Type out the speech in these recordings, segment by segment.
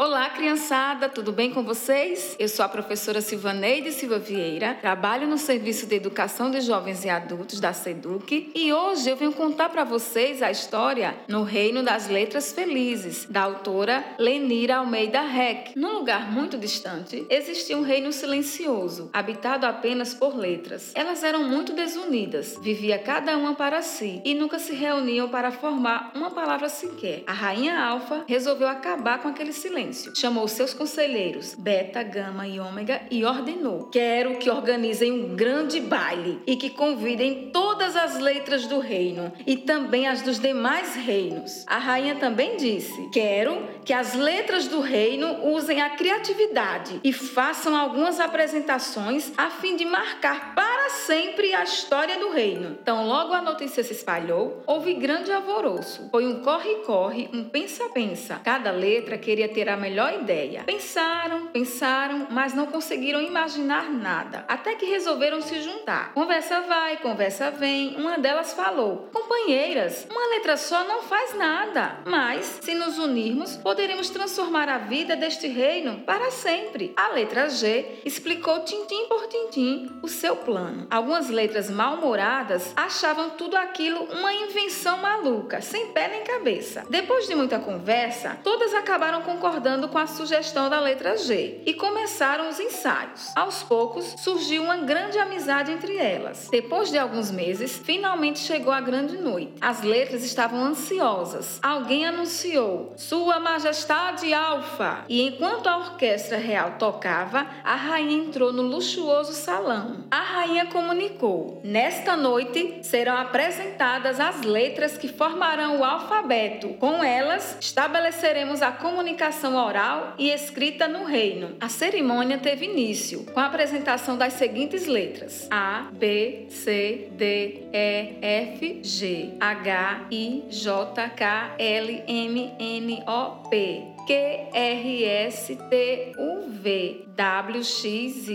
Olá, criançada, tudo bem com vocês? Eu sou a professora Silvaneide Silva Vieira, trabalho no Serviço de Educação de Jovens e Adultos da SEDUC e hoje eu venho contar para vocês a história No Reino das Letras Felizes, da autora Lenira Almeida Reck. Num lugar muito distante, existia um reino silencioso, habitado apenas por letras. Elas eram muito desunidas, vivia cada uma para si e nunca se reuniam para formar uma palavra sequer. A rainha Alfa resolveu acabar com aquele silêncio silêncio. Chamou seus conselheiros, Beta, Gama e Ômega, e ordenou: Quero que organizem um grande baile e que convidem todas as letras do reino e também as dos demais reinos. A rainha também disse: Quero que as letras do reino usem a criatividade e façam algumas apresentações a fim de marcar para sempre a história do reino. Então, logo a notícia se espalhou, houve grande alvoroço. Foi um corre-corre, um pensa-pensa. Cada letra queria ter a melhor ideia. Pensaram, pensaram, mas não conseguiram imaginar nada. Até que resolveram se juntar. Conversa vai, conversa vem. Uma delas falou: Companheiras, uma letra só não faz nada. Mas, se nos unirmos, poderemos transformar a vida deste reino para sempre. A letra G explicou tintim por tintim o seu plano. Algumas letras mal-humoradas achavam tudo aquilo uma invenção maluca, sem pé nem cabeça. Depois de muita conversa, todas acabaram concordando concordando com a sugestão da letra G e começaram os ensaios. Aos poucos, surgiu uma grande amizade entre elas. Depois de alguns meses, finalmente chegou a grande noite. As letras estavam ansiosas. Alguém anunciou: Sua Majestade Alfa! E enquanto a orquestra real tocava, a rainha entrou no luxuoso salão. A rainha comunicou: Nesta noite serão apresentadas as letras que formarão o alfabeto. Com elas, estabeleceremos a comunicação oral e escrita no reino. A cerimônia teve início com a apresentação das seguintes letras: A, B, C, D, E, F, G, H, I, J, K, L, M, N, O, P, Q, R, S, T, U, V, WXYZ.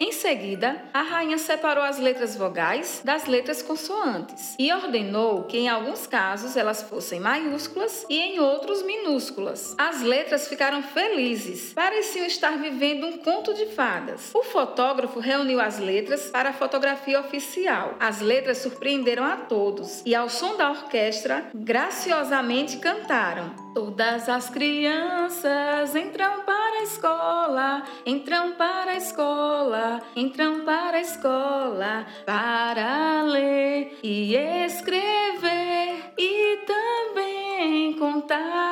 Em seguida, a rainha separou as letras vogais das letras consoantes e ordenou que, em alguns casos, elas fossem maiúsculas e, em outros, minúsculas. As letras ficaram felizes, pareciam estar vivendo um conto de fadas. O fotógrafo reuniu as letras para a fotografia oficial. As letras surpreenderam a todos e, ao som da orquestra, graciosamente cantaram. Todas as crianças entram para a escola, entram para a escola, entram para a escola para ler e escrever e também contar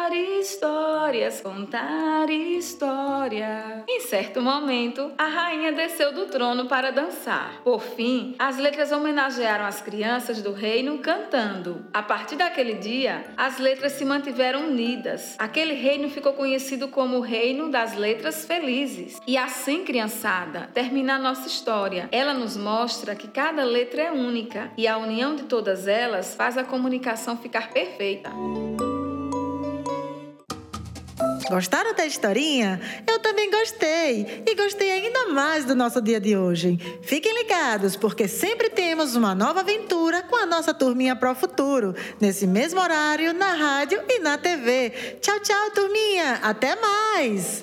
histórias, contar história. Em certo momento, a rainha desceu do trono para dançar. Por fim, as letras homenagearam as crianças do reino cantando. A partir daquele dia, as letras se mantiveram unidas. Aquele reino ficou conhecido como o Reino das Letras Felizes. E assim, criançada, termina a nossa história. Ela nos mostra que cada letra é única e a união de todas elas faz a comunicação ficar perfeita. Gostaram da historinha? Eu também gostei. E gostei ainda mais do nosso dia de hoje. Fiquem ligados, porque sempre temos uma nova aventura com a nossa turminha Pro Futuro, nesse mesmo horário, na rádio e na TV. Tchau, tchau, turminha. Até mais!